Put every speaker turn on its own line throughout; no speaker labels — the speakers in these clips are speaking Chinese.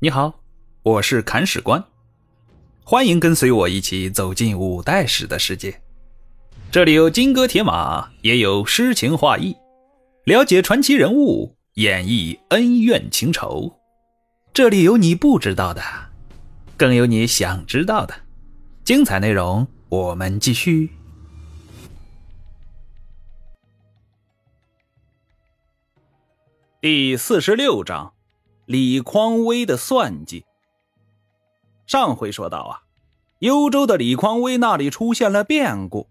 你好，我是砍史官，欢迎跟随我一起走进五代史的世界。这里有金戈铁马，也有诗情画意，了解传奇人物，演绎恩怨情仇。这里有你不知道的，更有你想知道的。精彩内容，我们继续。第四十六章。李匡威的算计。上回说到啊，幽州的李匡威那里出现了变故。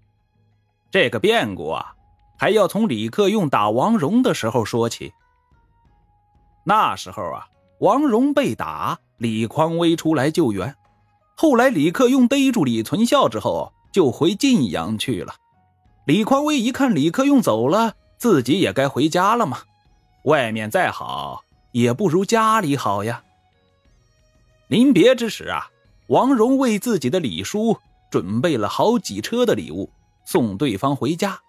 这个变故啊，还要从李克用打王戎的时候说起。那时候啊，王戎被打，李匡威出来救援。后来李克用逮住李存孝之后，就回晋阳去了。李匡威一看李克用走了，自己也该回家了嘛。外面再好。也不如家里好呀。临别之时啊，王戎为自己的李叔准备了好几车的礼物，送对方回家。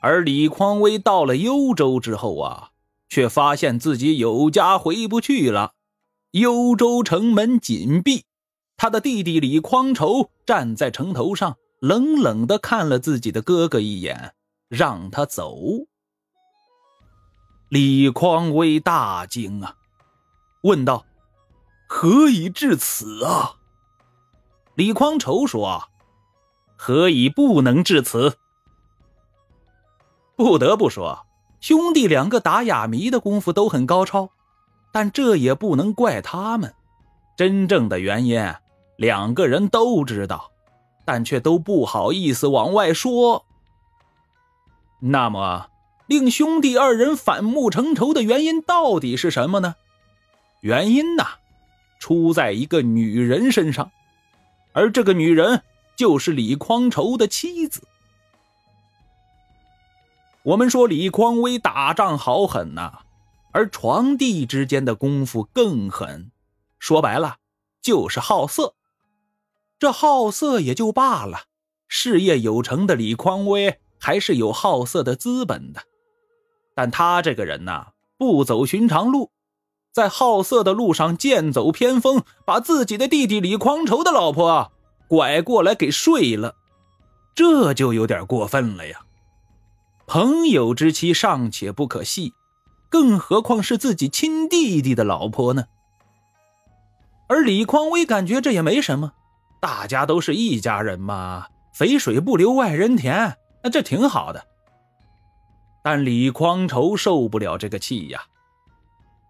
而李匡威到了幽州之后啊，却发现自己有家回不去了。幽州城门紧闭，他的弟弟李匡仇站在城头上，冷冷的看了自己的哥哥一眼，让他走。李匡威大惊啊，问道：“何以至此啊？”李匡仇说：“何以不能至此？”不得不说，兄弟两个打哑谜的功夫都很高超，但这也不能怪他们。真正的原因，两个人都知道，但却都不好意思往外说。那么。令兄弟二人反目成仇的原因到底是什么呢？原因呐，出在一个女人身上，而这个女人就是李匡仇的妻子。我们说李匡威打仗好狠呐，而床帝之间的功夫更狠，说白了就是好色。这好色也就罢了，事业有成的李匡威还是有好色的资本的。但他这个人呐，不走寻常路，在好色的路上剑走偏锋，把自己的弟弟李匡仇的老婆拐过来给睡了，这就有点过分了呀！朋友之妻尚且不可信，更何况是自己亲弟弟的老婆呢？而李匡威感觉这也没什么，大家都是一家人嘛，肥水不流外人田，那这挺好的。但李匡仇受不了这个气呀！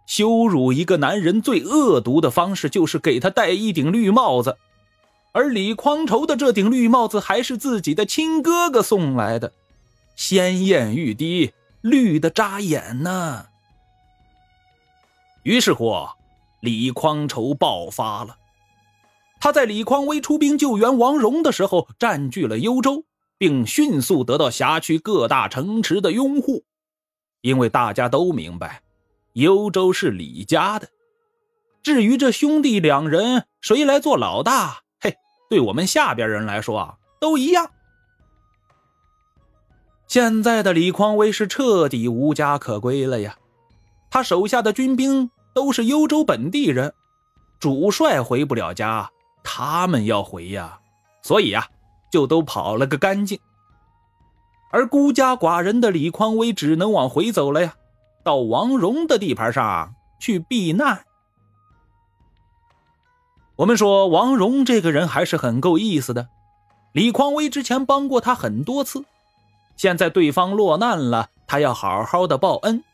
羞辱一个男人最恶毒的方式就是给他戴一顶绿帽子，而李匡仇的这顶绿帽子还是自己的亲哥哥送来的，鲜艳欲滴，绿的扎眼呢。于是乎，李匡仇爆发了，他在李匡威出兵救援王戎的时候，占据了幽州。并迅速得到辖区各大城池的拥护，因为大家都明白，幽州是李家的。至于这兄弟两人谁来做老大，嘿，对我们下边人来说啊，都一样。现在的李匡威是彻底无家可归了呀，他手下的军兵都是幽州本地人，主帅回不了家，他们要回呀，所以呀。就都跑了个干净，而孤家寡人的李匡威只能往回走了呀，到王戎的地盘上去避难。我们说王戎这个人还是很够意思的，李匡威之前帮过他很多次，现在对方落难了，他要好好的报恩，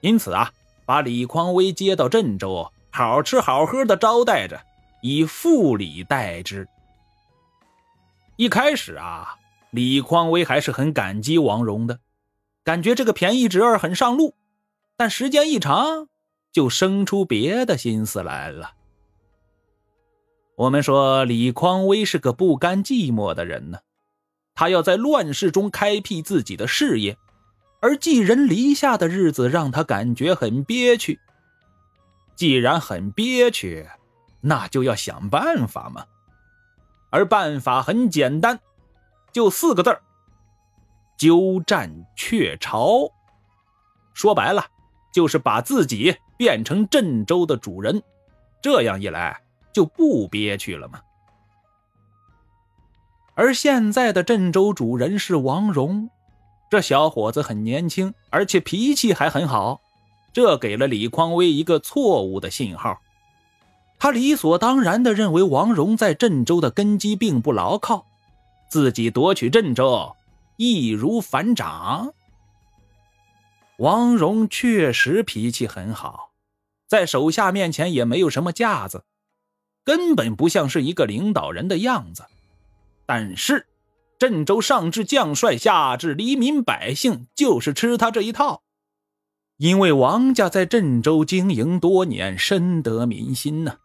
因此啊，把李匡威接到郑州，好吃好喝的招待着，以复礼待之。一开始啊，李匡威还是很感激王荣的，感觉这个便宜侄儿很上路。但时间一长，就生出别的心思来了。我们说李匡威是个不甘寂寞的人呢，他要在乱世中开辟自己的事业，而寄人篱下的日子让他感觉很憋屈。既然很憋屈，那就要想办法嘛。而办法很简单，就四个字儿：鸠占鹊巢。说白了，就是把自己变成郑州的主人，这样一来就不憋屈了嘛。而现在的郑州主人是王荣，这小伙子很年轻，而且脾气还很好，这给了李匡威一个错误的信号。他理所当然地认为王荣在郑州的根基并不牢靠，自己夺取郑州易如反掌。王荣确实脾气很好，在手下面前也没有什么架子，根本不像是一个领导人的样子。但是，郑州上至将帅，下至黎民百姓，就是吃他这一套。因为王家在郑州经营多年，深得民心呢。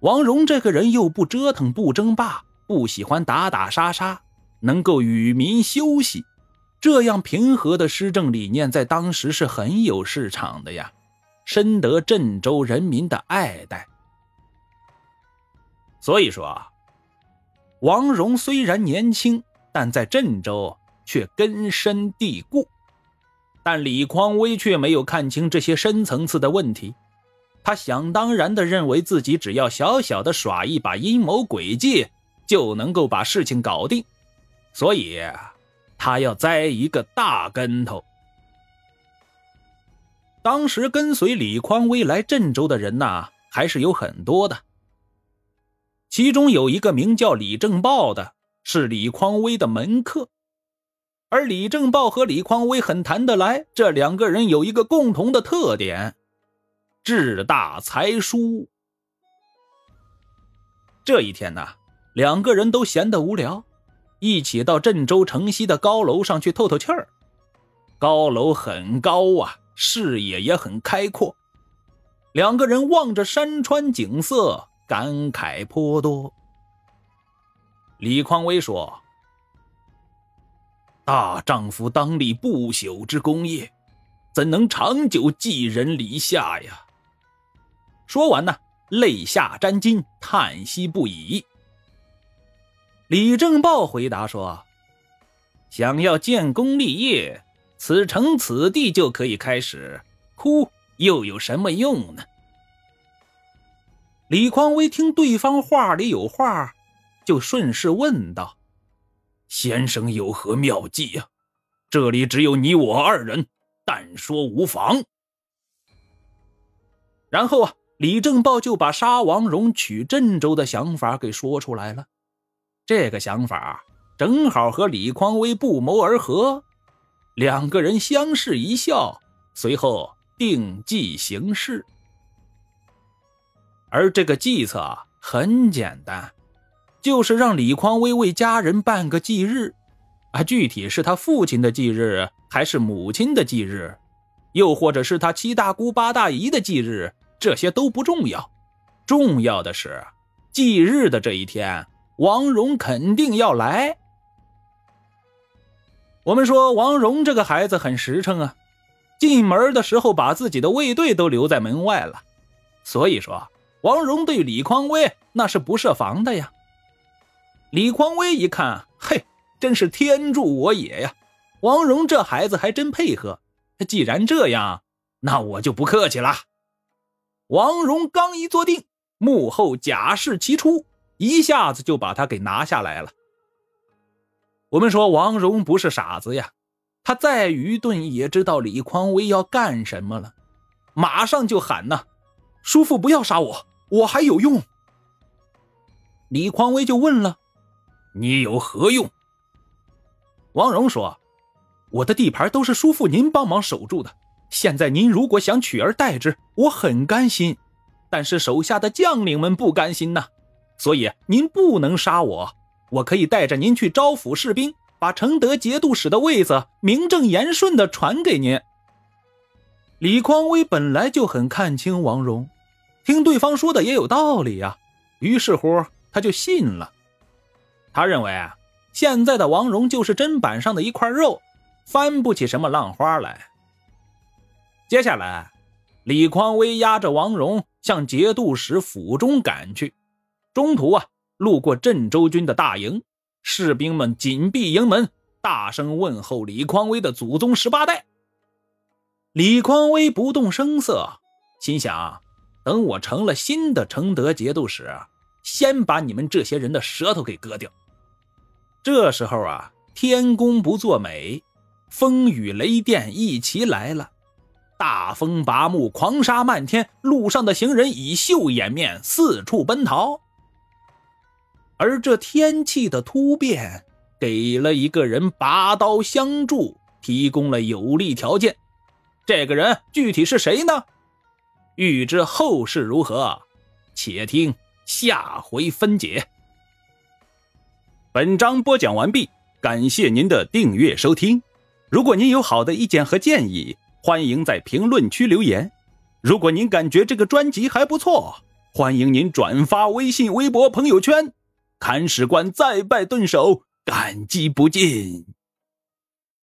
王荣这个人又不折腾、不争霸，不喜欢打打杀杀，能够与民休息，这样平和的施政理念在当时是很有市场的呀，深得郑州人民的爱戴。所以说啊，王荣虽然年轻，但在郑州却根深蒂固。但李匡威却没有看清这些深层次的问题。他想当然的认为自己只要小小的耍一把阴谋诡计，就能够把事情搞定，所以他要栽一个大跟头。当时跟随李匡威来郑州的人呐，还是有很多的。其中有一个名叫李正豹的，是李匡威的门客，而李正豹和李匡威很谈得来。这两个人有一个共同的特点。志大才疏。这一天呢，两个人都闲得无聊，一起到郑州城西的高楼上去透透气儿。高楼很高啊，视野也很开阔。两个人望着山川景色，感慨颇多。李匡威说：“大丈夫当立不朽之功业，怎能长久寄人篱下呀？”说完呢，泪下沾襟，叹息不已。李正豹回答说：“想要建功立业，此城此地就可以开始，哭又有什么用呢？”李匡威听对方话里有话，就顺势问道：“先生有何妙计呀？这里只有你我二人，但说无妨。”然后啊。李正豹就把杀王荣、取郑州的想法给说出来了。这个想法正好和李匡威不谋而合，两个人相视一笑，随后定计行事。而这个计策很简单，就是让李匡威为家人办个忌日，啊，具体是他父亲的忌日，还是母亲的忌日，又或者是他七大姑八大姨的忌日。这些都不重要，重要的是忌日的这一天，王荣肯定要来。我们说王荣这个孩子很实诚啊，进门的时候把自己的卫队都留在门外了，所以说王荣对李匡威那是不设防的呀。李匡威一看，嘿，真是天助我也呀！王荣这孩子还真配合，既然这样，那我就不客气了。王荣刚一坐定，幕后假释齐出，一下子就把他给拿下来了。我们说王荣不是傻子呀，他再愚钝也知道李匡威要干什么了，马上就喊呐：“叔父不要杀我，我还有用。”李匡威就问了：“你有何用？”王荣说：“我的地盘都是叔父您帮忙守住的。”现在您如果想取而代之，我很甘心，但是手下的将领们不甘心呐，所以您不能杀我，我可以带着您去招抚士兵，把承德节度使的位子名正言顺的传给您。李匡威本来就很看清王荣，听对方说的也有道理呀，于是乎他就信了。他认为啊，现在的王荣就是砧板上的一块肉，翻不起什么浪花来。接下来，李匡威押着王荣向节度使府中赶去。中途啊，路过郑州军的大营，士兵们紧闭营门，大声问候李匡威的祖宗十八代。李匡威不动声色，心想：等我成了新的承德节度使，先把你们这些人的舌头给割掉。这时候啊，天公不作美，风雨雷电一齐来了，大风拔木，狂沙漫天，路上的行人以袖掩面，四处奔逃。而这天气的突变，给了一个人拔刀相助，提供了有利条件。这个人具体是谁呢？欲知后事如何，且听下回分解。
本章播讲完毕，感谢您的订阅收听。如果您有好的意见和建议，欢迎在评论区留言。如果您感觉这个专辑还不错，欢迎您转发微信、微博、朋友圈。看史官再拜顿首，感激不尽。